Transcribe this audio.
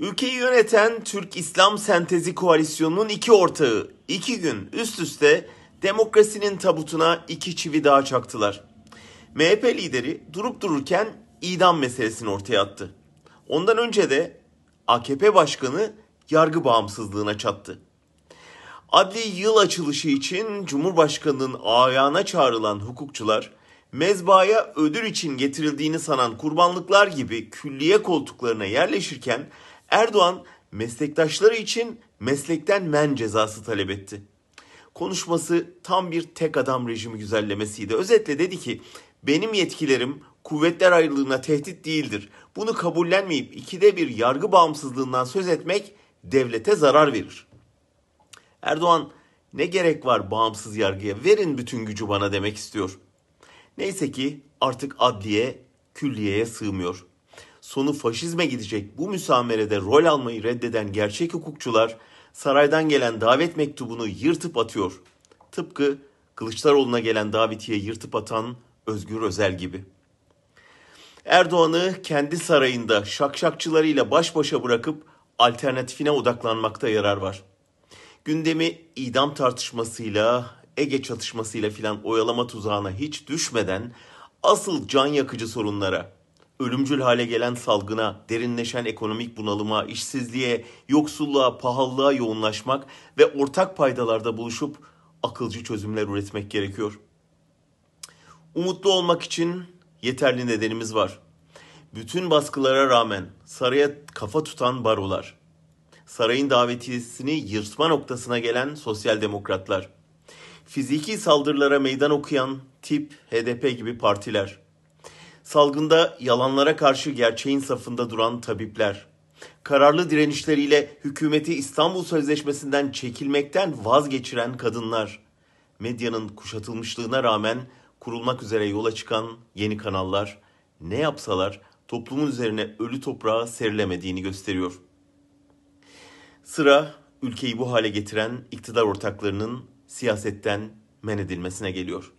Ülkeyi yöneten Türk İslam Sentezi Koalisyonu'nun iki ortağı iki gün üst üste demokrasinin tabutuna iki çivi daha çaktılar. MHP lideri durup dururken idam meselesini ortaya attı. Ondan önce de AKP başkanı yargı bağımsızlığına çattı. Adli yıl açılışı için Cumhurbaşkanı'nın ayağına çağrılan hukukçular mezbaya ödül için getirildiğini sanan kurbanlıklar gibi külliye koltuklarına yerleşirken Erdoğan meslektaşları için meslekten men cezası talep etti. Konuşması tam bir tek adam rejimi güzellemesiydi. Özetle dedi ki benim yetkilerim kuvvetler ayrılığına tehdit değildir. Bunu kabullenmeyip ikide bir yargı bağımsızlığından söz etmek devlete zarar verir. Erdoğan ne gerek var bağımsız yargıya verin bütün gücü bana demek istiyor. Neyse ki artık adliye külliyeye sığmıyor. Sonu faşizme gidecek bu müsamerede rol almayı reddeden gerçek hukukçular saraydan gelen davet mektubunu yırtıp atıyor. Tıpkı Kılıçdaroğlu'na gelen davetiye yırtıp atan Özgür Özel gibi. Erdoğan'ı kendi sarayında şakşakçılarıyla baş başa bırakıp alternatifine odaklanmakta yarar var. Gündemi idam tartışmasıyla, Ege çatışmasıyla filan oyalama tuzağına hiç düşmeden asıl can yakıcı sorunlara, ölümcül hale gelen salgına, derinleşen ekonomik bunalıma, işsizliğe, yoksulluğa, pahalılığa yoğunlaşmak ve ortak paydalarda buluşup akılcı çözümler üretmek gerekiyor. Umutlu olmak için yeterli nedenimiz var. Bütün baskılara rağmen saraya kafa tutan barolar, sarayın davetiyesini yırtma noktasına gelen sosyal demokratlar, fiziki saldırılara meydan okuyan tip HDP gibi partiler, salgında yalanlara karşı gerçeğin safında duran tabipler, kararlı direnişleriyle hükümeti İstanbul Sözleşmesi'nden çekilmekten vazgeçiren kadınlar, medyanın kuşatılmışlığına rağmen kurulmak üzere yola çıkan yeni kanallar ne yapsalar toplumun üzerine ölü toprağa serilemediğini gösteriyor. Sıra ülkeyi bu hale getiren iktidar ortaklarının siyasetten men edilmesine geliyor.